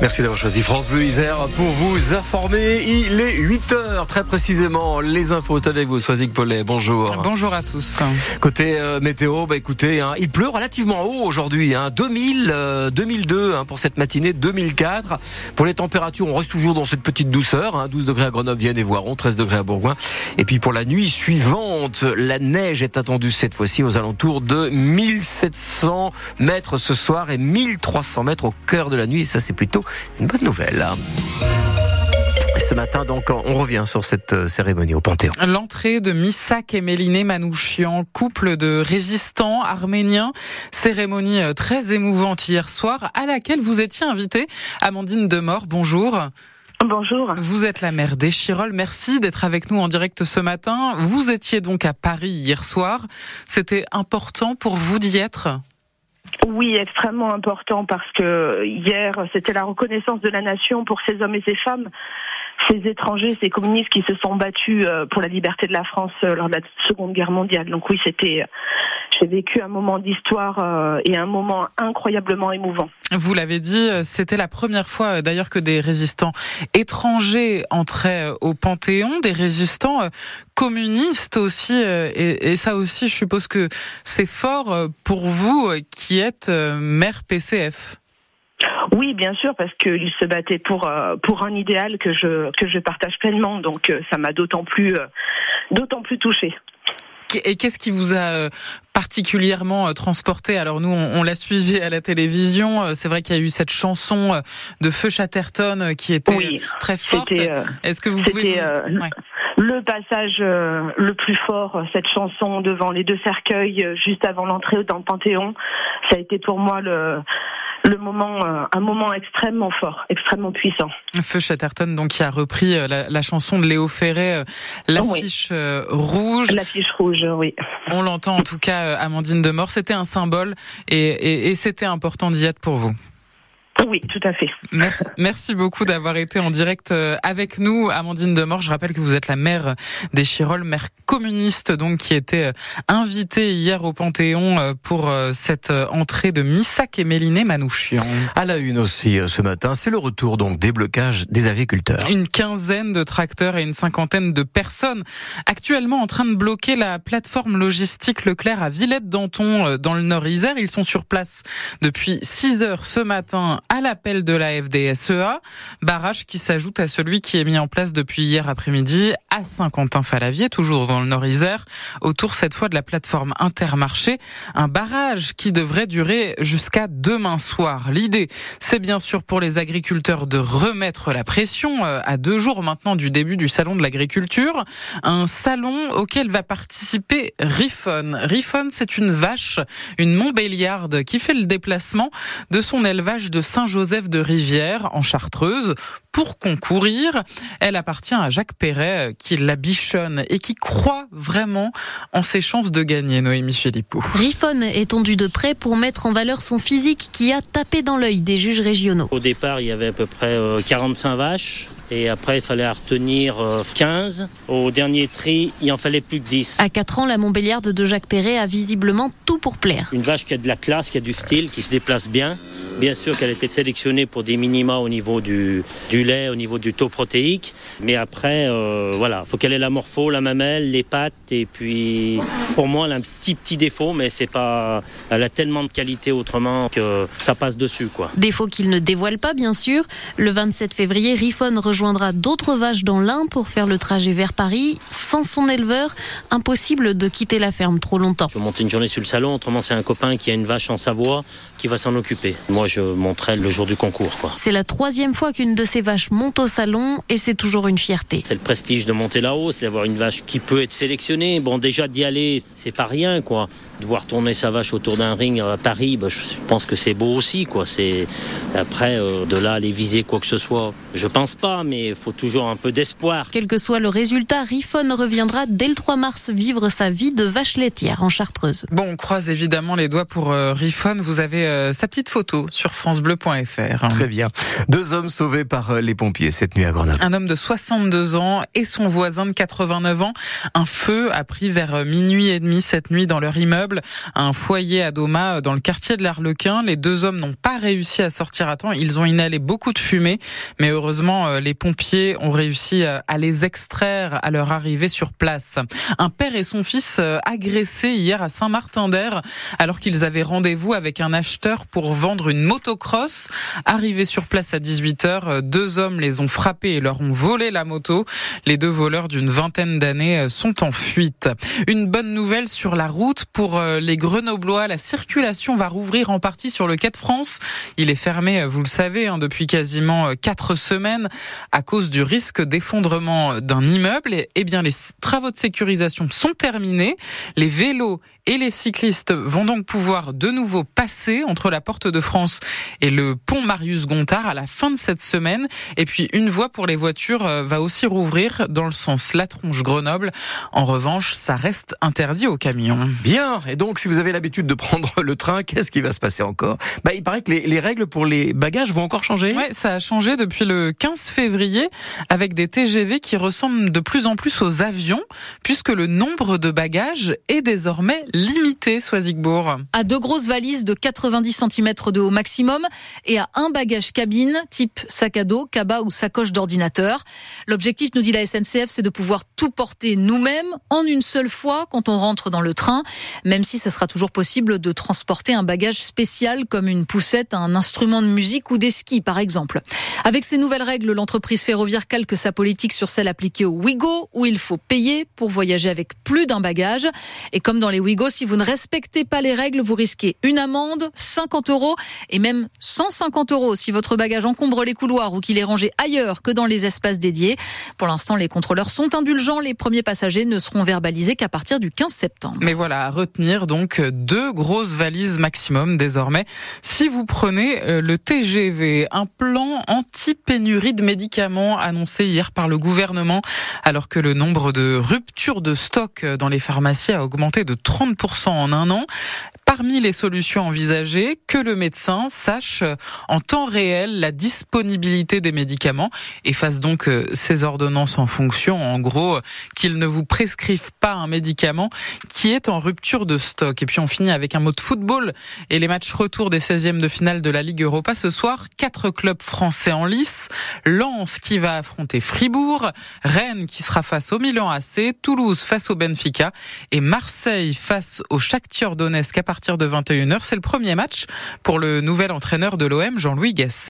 Merci d'avoir choisi France Bleu Isère pour vous informer. Il est 8 heures très précisément. Les infos c'est avec vous, Soisic Paulet. Bonjour. Bonjour à tous. Côté euh, météo, bah écoutez, hein, il pleut relativement haut aujourd'hui. Hein, 2000, euh, 2002 hein, pour cette matinée, 2004. Pour les températures, on reste toujours dans cette petite douceur. Hein, 12 degrés à Grenoble, Vienne et Voiron, 13 degrés à Bourgoin. Et puis pour la nuit suivante, la neige est attendue cette fois-ci aux alentours de 1700 mètres ce soir et 1300 mètres au cœur de la nuit. Et ça, c'est plutôt une bonne nouvelle. Ce matin, donc, on revient sur cette euh, cérémonie au Panthéon. L'entrée de Missak et Méliné Manouchian, couple de résistants arméniens. Cérémonie euh, très émouvante hier soir, à laquelle vous étiez invitée. Amandine Demort, bonjour. Bonjour. Vous êtes la mère d'Echirol. Merci d'être avec nous en direct ce matin. Vous étiez donc à Paris hier soir. C'était important pour vous d'y être? Oui, extrêmement important parce que hier, c'était la reconnaissance de la nation pour ces hommes et ces femmes, ces étrangers, ces communistes qui se sont battus euh, pour la liberté de la France euh, lors de la Seconde Guerre mondiale. Donc oui, c'était j'ai vécu un moment d'histoire euh, et un moment incroyablement émouvant. Vous l'avez dit, c'était la première fois d'ailleurs que des résistants étrangers entraient au Panthéon, des résistants communistes aussi, et, et ça aussi, je suppose que c'est fort pour vous qui êtes maire PCF. Oui, bien sûr, parce qu'il se battait pour pour un idéal que je que je partage pleinement, donc ça m'a d'autant plus d'autant plus touché. Et qu'est-ce qui vous a particulièrement transporté? Alors nous, on, l'a suivi à la télévision. C'est vrai qu'il y a eu cette chanson de Feu Chatterton qui était oui, très forte. Est-ce que vous pouvez nous... ouais. Le passage le plus fort, cette chanson devant les deux cercueils juste avant l'entrée dans le Panthéon Ça a été pour moi le le moment, euh, un moment extrêmement fort, extrêmement puissant. Feu Chatterton, donc qui a repris euh, la, la chanson de Léo Ferré, euh, l'affiche oui. rouge. L'affiche rouge, oui. On l'entend en tout cas, Amandine Demort. C'était un symbole et, et, et c'était important d'y être pour vous. Oui, tout à fait. Merci, merci beaucoup d'avoir été en direct avec nous, Amandine Demort. Je rappelle que vous êtes la maire des Chirolles, maire communiste, donc qui était invitée hier au Panthéon pour cette entrée de Missak et Méliné Manouchian. À la une aussi ce matin, c'est le retour donc des blocages des agriculteurs. Une quinzaine de tracteurs et une cinquantaine de personnes actuellement en train de bloquer la plateforme logistique Leclerc à Villette-Danton dans le Nord-Isère. Ils sont sur place depuis 6 heures ce matin à l'appel de la FDSEA, barrage qui s'ajoute à celui qui est mis en place depuis hier après-midi à Saint-Quentin-Falavier, toujours dans le Nord-Isère, autour cette fois de la plateforme Intermarché, un barrage qui devrait durer jusqu'à demain soir. L'idée, c'est bien sûr pour les agriculteurs de remettre la pression à deux jours maintenant du début du salon de l'agriculture, un salon auquel va participer Riffon. Riffon, c'est une vache, une Montbéliarde qui fait le déplacement de son élevage de Saint-Joseph de Rivière en Chartreuse pour concourir. Elle appartient à Jacques Perret qui la bichonne et qui croit vraiment en ses chances de gagner, Noémie Philippot. Riffon est tendu de près pour mettre en valeur son physique qui a tapé dans l'œil des juges régionaux. Au départ, il y avait à peu près 45 vaches. Et après, il fallait en retenir 15. Au dernier tri, il en fallait plus que 10. À 4 ans, la Montbéliarde de Jacques Perret a visiblement tout pour plaire. Une vache qui a de la classe, qui a du style, qui se déplace bien. Bien sûr qu'elle a été sélectionnée pour des minima au niveau du, du lait, au niveau du taux protéique. Mais après, euh, voilà, faut qu'elle ait la morpho, la mamelle, les pattes. Et puis, pour moi, elle a un petit, petit défaut, mais c'est pas. Elle a tellement de qualité autrement que ça passe dessus, quoi. Défaut qu'il ne dévoile pas, bien sûr. Le 27 février, Riffon rejoindra d'autres vaches dans l'Ain pour faire le trajet vers Paris. Sans son éleveur, impossible de quitter la ferme trop longtemps. Je vais monter une journée sur le salon. Autrement, c'est un copain qui a une vache en Savoie qui va s'en occuper. Moi, je monterai le jour du concours. C'est la troisième fois qu'une de ces vaches monte au salon et c'est toujours une fierté. C'est le prestige de monter là-haut, c'est d'avoir une vache qui peut être sélectionnée. Bon, déjà d'y aller, c'est pas rien, quoi. De voir tourner sa vache autour d'un ring à Paris, bah, je pense que c'est beau aussi, quoi. C'est après euh, de là aller viser quoi que ce soit. Je pense pas, mais il faut toujours un peu d'espoir. Quel que soit le résultat, Riffon reviendra dès le 3 mars vivre sa vie de vache laitière en Chartreuse. Bon, on croise évidemment les doigts pour euh, Riffon. Vous avez euh, sa petite photo sur francebleu.fr. Très bien. Deux hommes sauvés par euh, les pompiers cette nuit à Grenoble. Un homme de 62 ans et son voisin de 89 ans. Un feu a pris vers minuit et demi cette nuit dans leur immeuble. immeuble, un foyer à Doma dans le quartier de l'Arlequin. Les deux hommes n'ont pas réussi à sortir à temps. Ils ont inhalé beaucoup de fumée, mais heureusement, les pompiers ont réussi à les extraire à leur arrivée sur place. Un père et son fils agressés hier à Saint-Martin-d'Air alors qu'ils avaient rendez-vous avec un acheteur pour vendre une motocross. Arrivés sur place à 18h, deux hommes les ont frappés et leur ont volé la moto. Les deux voleurs d'une vingtaine d'années sont en fuite. Une bonne nouvelle sur la route pour euh, les Grenoblois. La circulation va rouvrir en partie sur le quai de France. Il est fermé, vous le savez, hein, depuis quasiment euh, quatre semaines à cause du risque d'effondrement d'un immeuble. Eh bien, les travaux de sécurisation sont terminés. Les vélos et les cyclistes vont donc pouvoir de nouveau passer entre la Porte de France et le pont Marius Gontard à la fin de cette semaine. Et puis une voie pour les voitures euh, va aussi rouvrir dans le sens La Tronche-Grenoble. En revanche, ça reste interdit aux camions. Bien. Et donc, si vous avez l'habitude de prendre le train, qu'est-ce qui va se passer encore? Bah, il paraît que les, les, règles pour les bagages vont encore changer. Ouais, ça a changé depuis le 15 février avec des TGV qui ressemblent de plus en plus aux avions, puisque le nombre de bagages est désormais limité, Soisigbourg. À deux grosses valises de 90 cm de haut maximum et à un bagage cabine type sac à dos, cabas ou sacoche d'ordinateur. L'objectif, nous dit la SNCF, c'est de pouvoir tout porter nous-mêmes en une seule fois quand on rentre dans le train, même si ce sera toujours possible de transporter un bagage spécial comme une poussette, un instrument de musique ou des skis par exemple. Avec ces nouvelles règles, l'entreprise ferroviaire calque sa politique sur celle appliquée au Ouigo où il faut payer pour voyager avec plus d'un bagage. Et comme dans les Ouigo, si vous ne respectez pas les règles, vous risquez une amende, 50 euros et même 150 euros si votre bagage encombre les couloirs ou qu'il est rangé ailleurs que dans les espaces dédiés. Pour l'instant, les contrôleurs sont indulgents. Les premiers passagers ne seront verbalisés qu'à partir du 15 septembre. Mais voilà, à retenir donc deux grosses valises maximum désormais. Si vous prenez euh, le TGV, un plan anti-pénurie de médicaments annoncé hier par le gouvernement, alors que le nombre de ruptures de stock dans les pharmacies a augmenté de 30% en un an parmi les solutions envisagées, que le médecin sache en temps réel la disponibilité des médicaments et fasse donc euh, ses ordonnances en fonction, en gros, qu'il ne vous prescrive pas un médicament qui est en rupture de stock. Et puis on finit avec un mot de football et les matchs retour des 16e de finale de la Ligue Europa ce soir. Quatre clubs français en lice. Lens qui va affronter Fribourg, Rennes qui sera face au Milan AC, Toulouse face au Benfica et Marseille face au Shakhtar Donetsk à partir de 21h. C'est le premier match pour le nouvel entraîneur de l'OM, Jean-Louis Gasset.